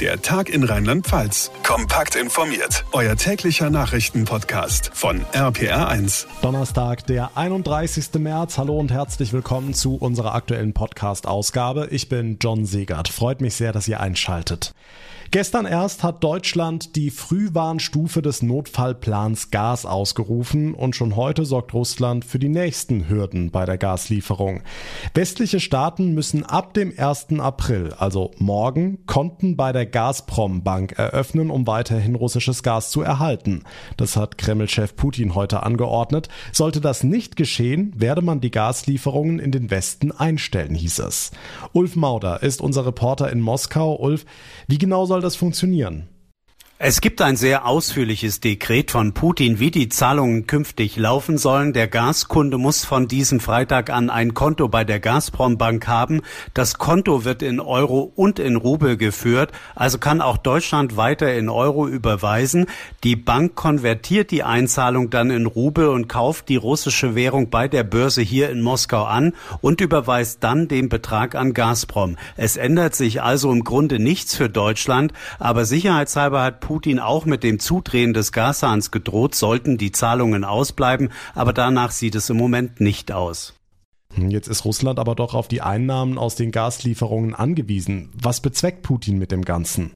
Der Tag in Rheinland-Pfalz. Kompakt informiert. Euer täglicher Nachrichtenpodcast von RPR1. Donnerstag, der 31. März. Hallo und herzlich willkommen zu unserer aktuellen Podcast-Ausgabe. Ich bin John Segert. Freut mich sehr, dass ihr einschaltet. Gestern erst hat Deutschland die Frühwarnstufe des Notfallplans Gas ausgerufen und schon heute sorgt Russland für die nächsten Hürden bei der Gaslieferung. Westliche Staaten müssen ab dem 1. April, also morgen, Konten bei der Gazprom Bank eröffnen, um weiterhin russisches Gas zu erhalten. Das hat Kreml-Chef Putin heute angeordnet. Sollte das nicht geschehen, werde man die Gaslieferungen in den Westen einstellen, hieß es. Ulf Mauder ist unser Reporter in Moskau. Ulf, wie genau soll das funktionieren? Es gibt ein sehr ausführliches Dekret von Putin, wie die Zahlungen künftig laufen sollen. Der Gaskunde muss von diesem Freitag an ein Konto bei der Gazprom Bank haben. Das Konto wird in Euro und in Rubel geführt, also kann auch Deutschland weiter in Euro überweisen. Die Bank konvertiert die Einzahlung dann in Rubel und kauft die russische Währung bei der Börse hier in Moskau an und überweist dann den Betrag an Gazprom. Es ändert sich also im Grunde nichts für Deutschland, aber sicherheitshalber hat Putin auch mit dem Zudrehen des Gashahns gedroht, sollten die Zahlungen ausbleiben, aber danach sieht es im Moment nicht aus. Jetzt ist Russland aber doch auf die Einnahmen aus den Gaslieferungen angewiesen. Was bezweckt Putin mit dem Ganzen?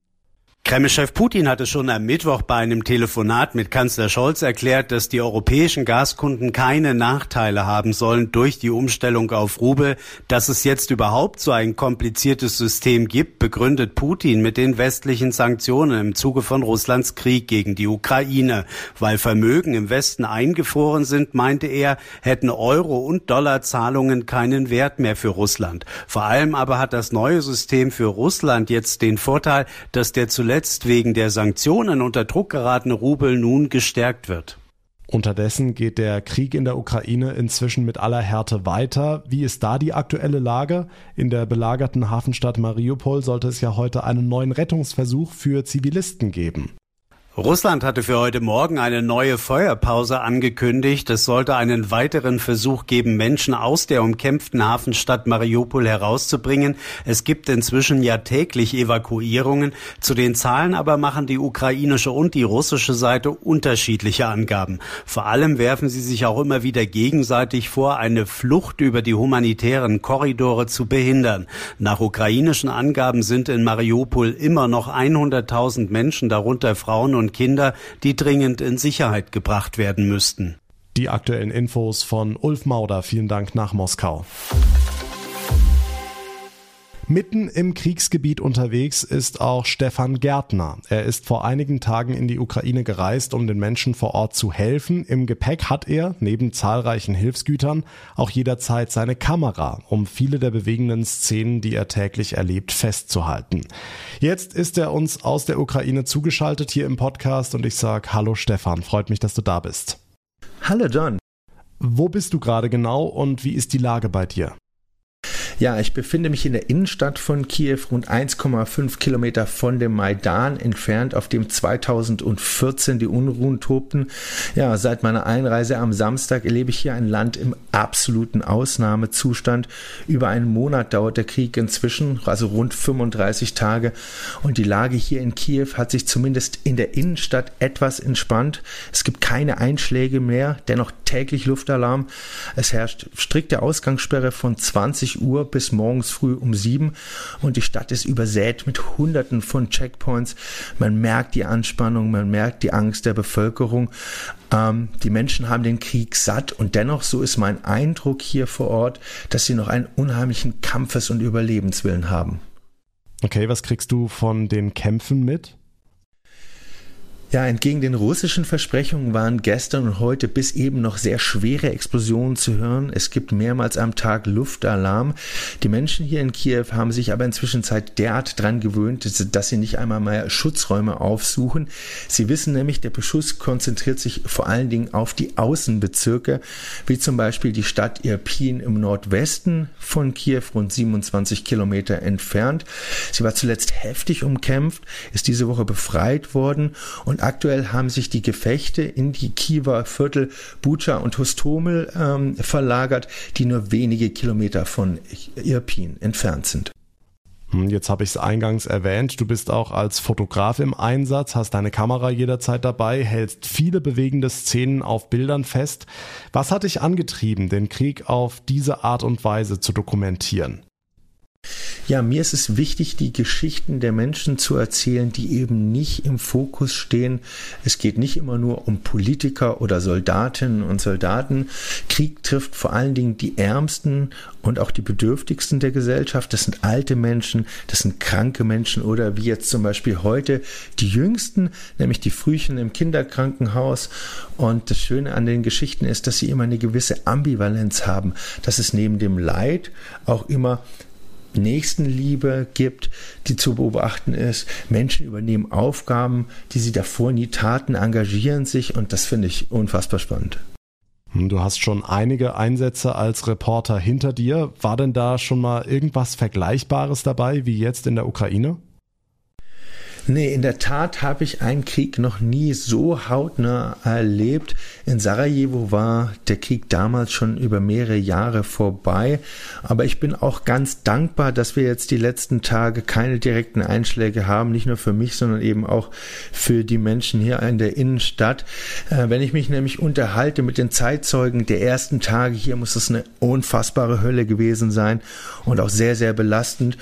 Kreml-Chef Putin hatte schon am Mittwoch bei einem Telefonat mit Kanzler Scholz erklärt, dass die europäischen Gaskunden keine Nachteile haben sollen durch die Umstellung auf Rubel. Dass es jetzt überhaupt so ein kompliziertes System gibt, begründet Putin mit den westlichen Sanktionen im Zuge von Russlands Krieg gegen die Ukraine. Weil Vermögen im Westen eingefroren sind, meinte er, hätten Euro- und Dollarzahlungen keinen Wert mehr für Russland. Vor allem aber hat das neue System für Russland jetzt den Vorteil, dass der zuletzt zuletzt wegen der Sanktionen unter Druck geratene Rubel nun gestärkt wird. Unterdessen geht der Krieg in der Ukraine inzwischen mit aller Härte weiter. Wie ist da die aktuelle Lage? In der belagerten Hafenstadt Mariupol sollte es ja heute einen neuen Rettungsversuch für Zivilisten geben. Russland hatte für heute Morgen eine neue Feuerpause angekündigt. Es sollte einen weiteren Versuch geben, Menschen aus der umkämpften Hafenstadt Mariupol herauszubringen. Es gibt inzwischen ja täglich Evakuierungen. Zu den Zahlen aber machen die ukrainische und die russische Seite unterschiedliche Angaben. Vor allem werfen sie sich auch immer wieder gegenseitig vor, eine Flucht über die humanitären Korridore zu behindern. Nach ukrainischen Angaben sind in Mariupol immer noch 100.000 Menschen, darunter Frauen und und Kinder, die dringend in Sicherheit gebracht werden müssten. Die aktuellen Infos von Ulf Mauder. Vielen Dank nach Moskau. Mitten im Kriegsgebiet unterwegs ist auch Stefan Gärtner. Er ist vor einigen Tagen in die Ukraine gereist, um den Menschen vor Ort zu helfen. Im Gepäck hat er, neben zahlreichen Hilfsgütern, auch jederzeit seine Kamera, um viele der bewegenden Szenen, die er täglich erlebt, festzuhalten. Jetzt ist er uns aus der Ukraine zugeschaltet hier im Podcast und ich sage Hallo Stefan, freut mich, dass du da bist. Hallo John. Wo bist du gerade genau und wie ist die Lage bei dir? Ja, ich befinde mich in der Innenstadt von Kiew, rund 1,5 Kilometer von dem Maidan entfernt, auf dem 2014 die Unruhen tobten. Ja, seit meiner Einreise am Samstag erlebe ich hier ein Land im absoluten Ausnahmezustand. Über einen Monat dauert der Krieg inzwischen, also rund 35 Tage. Und die Lage hier in Kiew hat sich zumindest in der Innenstadt etwas entspannt. Es gibt keine Einschläge mehr, dennoch täglich Luftalarm. Es herrscht strikte Ausgangssperre von 20 Uhr bis morgens früh um sieben und die Stadt ist übersät mit Hunderten von Checkpoints. Man merkt die Anspannung, man merkt die Angst der Bevölkerung. Ähm, die Menschen haben den Krieg satt und dennoch, so ist mein Eindruck hier vor Ort, dass sie noch einen unheimlichen Kampfes- und Überlebenswillen haben. Okay, was kriegst du von den Kämpfen mit? Ja, entgegen den russischen Versprechungen waren gestern und heute bis eben noch sehr schwere Explosionen zu hören. Es gibt mehrmals am Tag Luftalarm. Die Menschen hier in Kiew haben sich aber inzwischen derart dran gewöhnt, dass sie nicht einmal mehr Schutzräume aufsuchen. Sie wissen nämlich, der Beschuss konzentriert sich vor allen Dingen auf die Außenbezirke, wie zum Beispiel die Stadt Irpin im Nordwesten von Kiew, rund 27 Kilometer entfernt. Sie war zuletzt heftig umkämpft, ist diese Woche befreit worden und und aktuell haben sich die Gefechte in die Kiewer Viertel Bucha und Hostomel ähm, verlagert, die nur wenige Kilometer von Irpin entfernt sind. Hm, jetzt habe ich es eingangs erwähnt, du bist auch als Fotograf im Einsatz, hast deine Kamera jederzeit dabei, hältst viele bewegende Szenen auf Bildern fest. Was hat dich angetrieben, den Krieg auf diese Art und Weise zu dokumentieren? Ja, mir ist es wichtig, die Geschichten der Menschen zu erzählen, die eben nicht im Fokus stehen. Es geht nicht immer nur um Politiker oder Soldatinnen und Soldaten. Krieg trifft vor allen Dingen die Ärmsten und auch die Bedürftigsten der Gesellschaft. Das sind alte Menschen, das sind kranke Menschen oder wie jetzt zum Beispiel heute die Jüngsten, nämlich die Frühchen im Kinderkrankenhaus. Und das Schöne an den Geschichten ist, dass sie immer eine gewisse Ambivalenz haben, dass es neben dem Leid auch immer Nächstenliebe gibt, die zu beobachten ist. Menschen übernehmen Aufgaben, die sie davor nie taten, engagieren sich und das finde ich unfassbar spannend. Hm, du hast schon einige Einsätze als Reporter hinter dir. War denn da schon mal irgendwas Vergleichbares dabei wie jetzt in der Ukraine? Nee, in der Tat habe ich einen Krieg noch nie so hautnah erlebt. In Sarajevo war der Krieg damals schon über mehrere Jahre vorbei. Aber ich bin auch ganz dankbar, dass wir jetzt die letzten Tage keine direkten Einschläge haben. Nicht nur für mich, sondern eben auch für die Menschen hier in der Innenstadt. Äh, wenn ich mich nämlich unterhalte mit den Zeitzeugen der ersten Tage hier, muss es eine unfassbare Hölle gewesen sein und auch sehr, sehr belastend.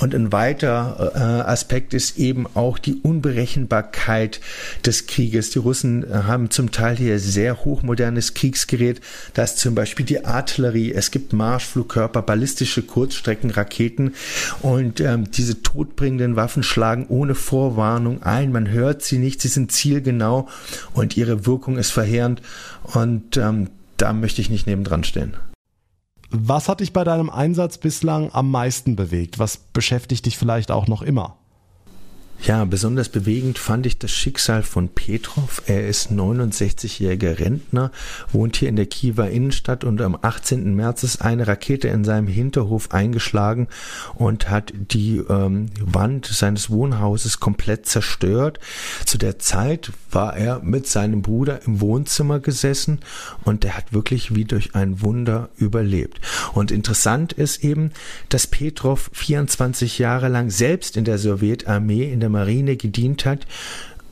Und ein weiter äh, Aspekt ist eben auch, auch die Unberechenbarkeit des Krieges. Die Russen äh, haben zum Teil hier sehr hochmodernes Kriegsgerät. Da ist zum Beispiel die Artillerie, es gibt Marschflugkörper, ballistische Kurzstreckenraketen und ähm, diese todbringenden Waffen schlagen ohne Vorwarnung ein. Man hört sie nicht, sie sind zielgenau und ihre Wirkung ist verheerend und ähm, da möchte ich nicht nebendran stehen. Was hat dich bei deinem Einsatz bislang am meisten bewegt? Was beschäftigt dich vielleicht auch noch immer? Ja, besonders bewegend fand ich das Schicksal von Petrov. Er ist 69-jähriger Rentner, wohnt hier in der Kiewer Innenstadt und am 18. März ist eine Rakete in seinem Hinterhof eingeschlagen und hat die ähm, Wand seines Wohnhauses komplett zerstört. Zu der Zeit war er mit seinem Bruder im Wohnzimmer gesessen und er hat wirklich wie durch ein Wunder überlebt. Und interessant ist eben, dass Petrov 24 Jahre lang selbst in der Sowjetarmee in der Marine gedient hat.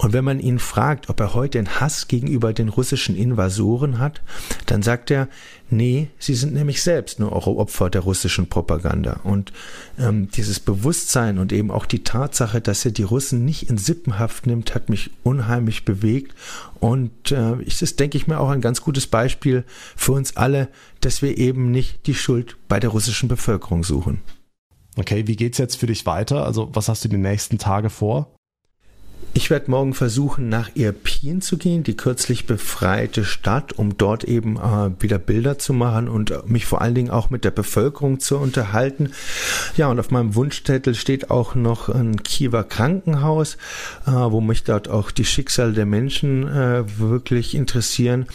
Und wenn man ihn fragt, ob er heute einen Hass gegenüber den russischen Invasoren hat, dann sagt er, nee, sie sind nämlich selbst nur auch Opfer der russischen Propaganda. Und ähm, dieses Bewusstsein und eben auch die Tatsache, dass er die Russen nicht in Sippenhaft nimmt, hat mich unheimlich bewegt. Und äh, ist denke ich mir, auch ein ganz gutes Beispiel für uns alle, dass wir eben nicht die Schuld bei der russischen Bevölkerung suchen. Okay, wie geht's jetzt für dich weiter? Also, was hast du die nächsten Tage vor? Ich werde morgen versuchen, nach Irpin zu gehen, die kürzlich befreite Stadt, um dort eben äh, wieder Bilder zu machen und mich vor allen Dingen auch mit der Bevölkerung zu unterhalten. Ja, und auf meinem Wunschzettel steht auch noch ein Kiewer Krankenhaus, äh, wo mich dort auch die Schicksale der Menschen äh, wirklich interessieren.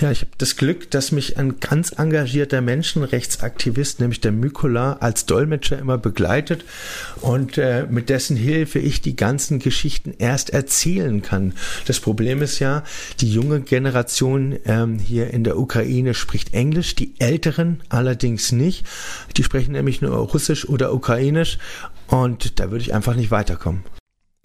Ja, ich habe das Glück, dass mich ein ganz engagierter Menschenrechtsaktivist, nämlich der Mykola, als Dolmetscher immer begleitet und äh, mit dessen Hilfe ich die ganzen Geschichten erst erst erzählen kann. Das Problem ist ja, die junge Generation ähm, hier in der Ukraine spricht Englisch, die Älteren allerdings nicht. Die sprechen nämlich nur Russisch oder Ukrainisch und da würde ich einfach nicht weiterkommen.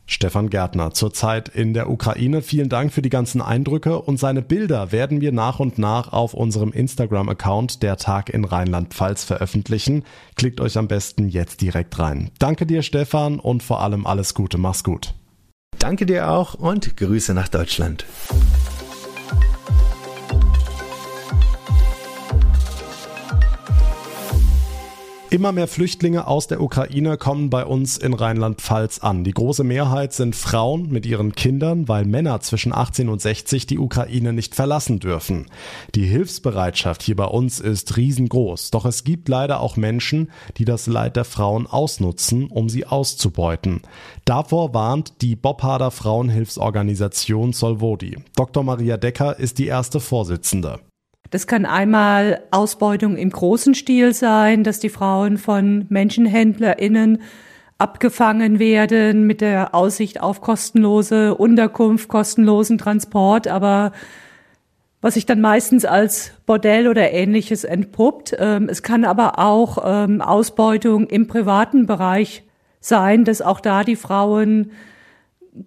Stefan Gärtner, zurzeit in der Ukraine. Vielen Dank für die ganzen Eindrücke und seine Bilder werden wir nach und nach auf unserem Instagram-Account Der Tag in Rheinland-Pfalz veröffentlichen. Klickt euch am besten jetzt direkt rein. Danke dir, Stefan, und vor allem alles Gute. Mach's gut. Danke dir auch und Grüße nach Deutschland. Immer mehr Flüchtlinge aus der Ukraine kommen bei uns in Rheinland-Pfalz an. Die große Mehrheit sind Frauen mit ihren Kindern, weil Männer zwischen 18 und 60 die Ukraine nicht verlassen dürfen. Die Hilfsbereitschaft hier bei uns ist riesengroß. Doch es gibt leider auch Menschen, die das Leid der Frauen ausnutzen, um sie auszubeuten. Davor warnt die Bobharder Frauenhilfsorganisation Solvodi. Dr. Maria Decker ist die erste Vorsitzende. Das kann einmal Ausbeutung im großen Stil sein, dass die Frauen von MenschenhändlerInnen abgefangen werden mit der Aussicht auf kostenlose Unterkunft, kostenlosen Transport, aber was sich dann meistens als Bordell oder ähnliches entpuppt. Ähm, es kann aber auch ähm, Ausbeutung im privaten Bereich sein, dass auch da die Frauen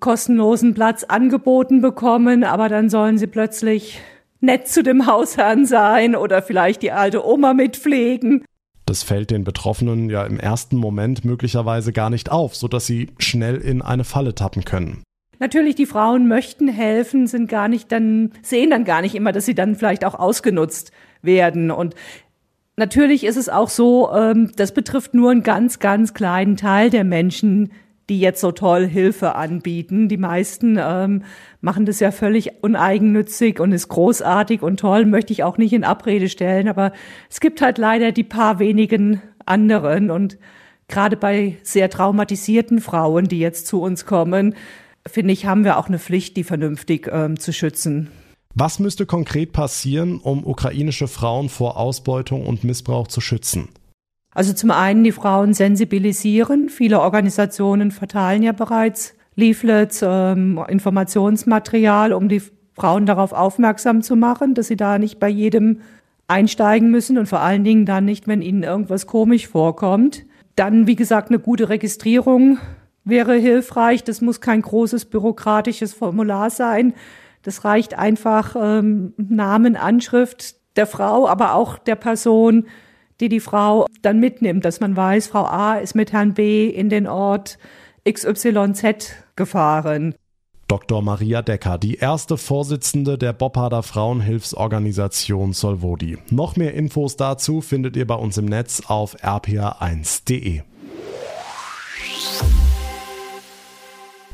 kostenlosen Platz angeboten bekommen, aber dann sollen sie plötzlich nett zu dem Hausherrn sein oder vielleicht die alte Oma mitpflegen. Das fällt den Betroffenen ja im ersten Moment möglicherweise gar nicht auf, sodass sie schnell in eine Falle tappen können. Natürlich, die Frauen möchten helfen, sind gar nicht dann, sehen dann gar nicht immer, dass sie dann vielleicht auch ausgenutzt werden. Und natürlich ist es auch so, ähm, das betrifft nur einen ganz, ganz kleinen Teil der Menschen, die jetzt so toll Hilfe anbieten. Die meisten ähm, machen das ja völlig uneigennützig und ist großartig und toll, möchte ich auch nicht in Abrede stellen. Aber es gibt halt leider die paar wenigen anderen und gerade bei sehr traumatisierten Frauen, die jetzt zu uns kommen, finde ich, haben wir auch eine Pflicht, die vernünftig ähm, zu schützen. Was müsste konkret passieren, um ukrainische Frauen vor Ausbeutung und Missbrauch zu schützen? Also zum einen die Frauen sensibilisieren. Viele Organisationen verteilen ja bereits Leaflets, ähm, Informationsmaterial, um die Frauen darauf aufmerksam zu machen, dass sie da nicht bei jedem einsteigen müssen und vor allen Dingen dann nicht, wenn ihnen irgendwas komisch vorkommt. Dann, wie gesagt, eine gute Registrierung wäre hilfreich. Das muss kein großes bürokratisches Formular sein. Das reicht einfach ähm, Namen, Anschrift der Frau, aber auch der Person, die die Frau dann mitnimmt, dass man weiß, Frau A ist mit Herrn B in den Ort XYZ gefahren. Dr. Maria Decker, die erste Vorsitzende der Bopparder Frauenhilfsorganisation Solvodi. Noch mehr Infos dazu findet ihr bei uns im Netz auf rpa1.de.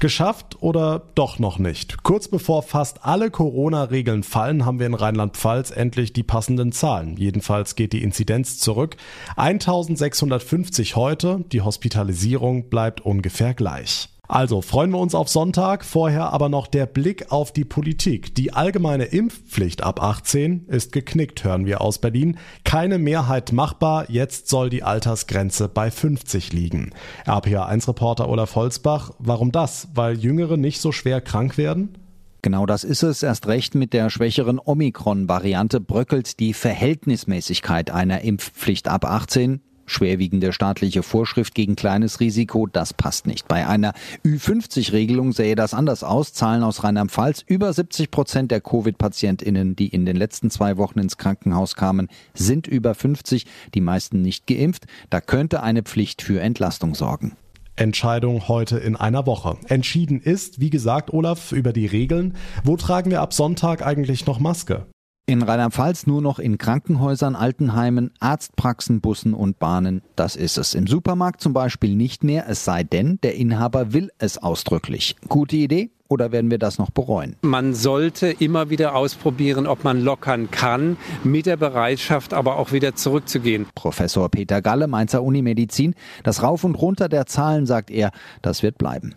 Geschafft oder doch noch nicht? Kurz bevor fast alle Corona-Regeln fallen, haben wir in Rheinland-Pfalz endlich die passenden Zahlen. Jedenfalls geht die Inzidenz zurück. 1650 heute, die Hospitalisierung bleibt ungefähr gleich. Also freuen wir uns auf Sonntag, vorher aber noch der Blick auf die Politik. Die allgemeine Impfpflicht ab 18 ist geknickt, hören wir aus Berlin. Keine Mehrheit machbar, jetzt soll die Altersgrenze bei 50 liegen. RPA1-Reporter Olaf Holzbach, warum das? Weil Jüngere nicht so schwer krank werden? Genau das ist es. Erst recht mit der schwächeren Omikron-Variante bröckelt die Verhältnismäßigkeit einer Impfpflicht ab 18 schwerwiegende staatliche Vorschrift gegen kleines Risiko, das passt nicht. Bei einer Ü50-Regelung sähe das anders aus. Zahlen aus Rheinland-Pfalz. Über 70 Prozent der Covid-PatientInnen, die in den letzten zwei Wochen ins Krankenhaus kamen, sind über 50, die meisten nicht geimpft. Da könnte eine Pflicht für Entlastung sorgen. Entscheidung heute in einer Woche. Entschieden ist, wie gesagt, Olaf, über die Regeln. Wo tragen wir ab Sonntag eigentlich noch Maske? In Rheinland-Pfalz nur noch in Krankenhäusern, Altenheimen, Arztpraxen, Bussen und Bahnen. Das ist es. Im Supermarkt zum Beispiel nicht mehr, es sei denn, der Inhaber will es ausdrücklich. Gute Idee? Oder werden wir das noch bereuen? Man sollte immer wieder ausprobieren, ob man lockern kann, mit der Bereitschaft aber auch wieder zurückzugehen. Professor Peter Galle, Mainzer Unimedizin. Das Rauf und Runter der Zahlen, sagt er, das wird bleiben.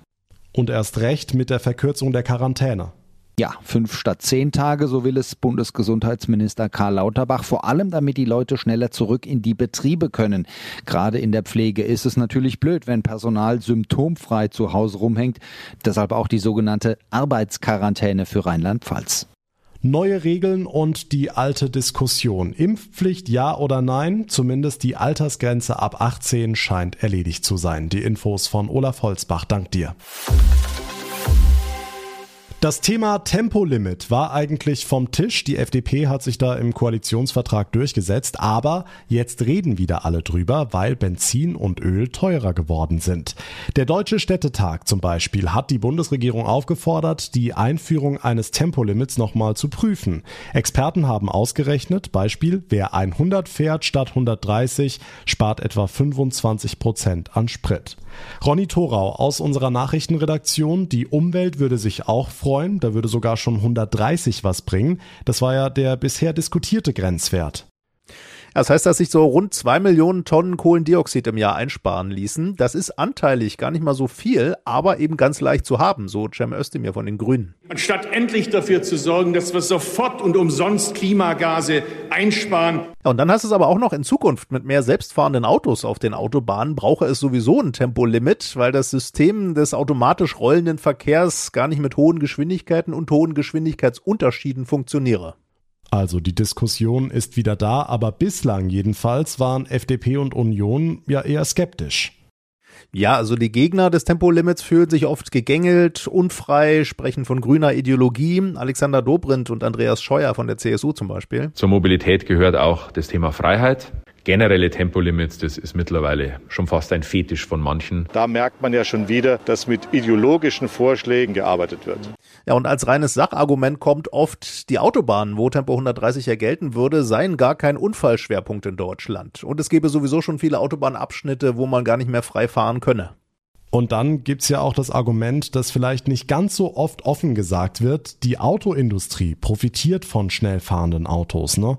Und erst recht mit der Verkürzung der Quarantäne. Ja, fünf statt zehn Tage, so will es Bundesgesundheitsminister Karl Lauterbach, vor allem damit die Leute schneller zurück in die Betriebe können. Gerade in der Pflege ist es natürlich blöd, wenn Personal symptomfrei zu Hause rumhängt. Deshalb auch die sogenannte Arbeitsquarantäne für Rheinland-Pfalz. Neue Regeln und die alte Diskussion. Impfpflicht ja oder nein? Zumindest die Altersgrenze ab 18 scheint erledigt zu sein. Die Infos von Olaf Holzbach. Dank dir. Das Thema Tempolimit war eigentlich vom Tisch. Die FDP hat sich da im Koalitionsvertrag durchgesetzt, aber jetzt reden wieder alle drüber, weil Benzin und Öl teurer geworden sind. Der Deutsche Städtetag zum Beispiel hat die Bundesregierung aufgefordert, die Einführung eines Tempolimits nochmal zu prüfen. Experten haben ausgerechnet, Beispiel, wer 100 fährt statt 130, spart etwa 25 Prozent an Sprit. Ronny Thorau aus unserer Nachrichtenredaktion, die Umwelt würde sich auch freuen. Da würde sogar schon 130 was bringen. Das war ja der bisher diskutierte Grenzwert. Das heißt, dass sich so rund zwei Millionen Tonnen Kohlendioxid im Jahr einsparen ließen. Das ist anteilig gar nicht mal so viel, aber eben ganz leicht zu haben, so Cem Özdemir von den Grünen. Anstatt endlich dafür zu sorgen, dass wir sofort und umsonst Klimagase einsparen. Ja, und dann hast du es aber auch noch in Zukunft mit mehr selbstfahrenden Autos auf den Autobahnen brauche es sowieso ein Tempolimit, weil das System des automatisch rollenden Verkehrs gar nicht mit hohen Geschwindigkeiten und hohen Geschwindigkeitsunterschieden funktioniere. Also die Diskussion ist wieder da, aber bislang jedenfalls waren FDP und Union ja eher skeptisch. Ja, also die Gegner des Tempolimits fühlen sich oft gegängelt, unfrei, sprechen von grüner Ideologie. Alexander Dobrindt und Andreas Scheuer von der CSU zum Beispiel. Zur Mobilität gehört auch das Thema Freiheit generelle Tempolimits, das ist mittlerweile schon fast ein Fetisch von manchen. Da merkt man ja schon wieder, dass mit ideologischen Vorschlägen gearbeitet wird. Ja, und als reines Sachargument kommt oft, die Autobahnen, wo Tempo 130 ja gelten würde, seien gar kein Unfallschwerpunkt in Deutschland. Und es gäbe sowieso schon viele Autobahnabschnitte, wo man gar nicht mehr frei fahren könne. Und dann gibt's ja auch das Argument, das vielleicht nicht ganz so oft offen gesagt wird, die Autoindustrie profitiert von schnell fahrenden Autos, ne?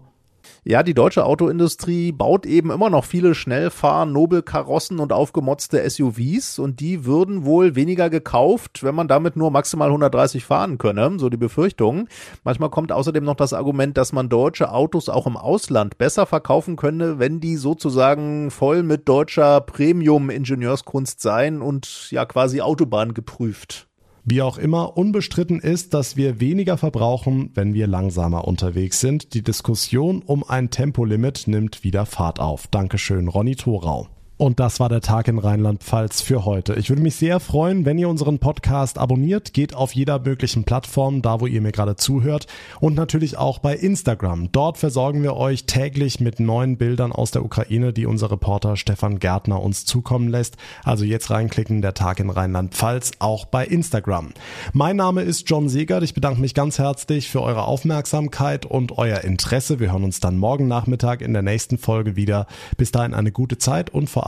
Ja, die deutsche Autoindustrie baut eben immer noch viele Schnellfahren, Nobelkarossen und aufgemotzte SUVs und die würden wohl weniger gekauft, wenn man damit nur maximal 130 fahren könne, so die Befürchtung. Manchmal kommt außerdem noch das Argument, dass man deutsche Autos auch im Ausland besser verkaufen könne, wenn die sozusagen voll mit deutscher Premium-Ingenieurskunst seien und ja quasi Autobahn geprüft. Wie auch immer, unbestritten ist, dass wir weniger verbrauchen, wenn wir langsamer unterwegs sind. Die Diskussion um ein Tempolimit nimmt wieder Fahrt auf. Dankeschön, Ronny Thorau. Und das war der Tag in Rheinland-Pfalz für heute. Ich würde mich sehr freuen, wenn ihr unseren Podcast abonniert. Geht auf jeder möglichen Plattform, da wo ihr mir gerade zuhört. Und natürlich auch bei Instagram. Dort versorgen wir euch täglich mit neuen Bildern aus der Ukraine, die unser Reporter Stefan Gärtner uns zukommen lässt. Also jetzt reinklicken, der Tag in Rheinland-Pfalz, auch bei Instagram. Mein Name ist John Segert. Ich bedanke mich ganz herzlich für eure Aufmerksamkeit und euer Interesse. Wir hören uns dann morgen Nachmittag in der nächsten Folge wieder. Bis dahin eine gute Zeit und vor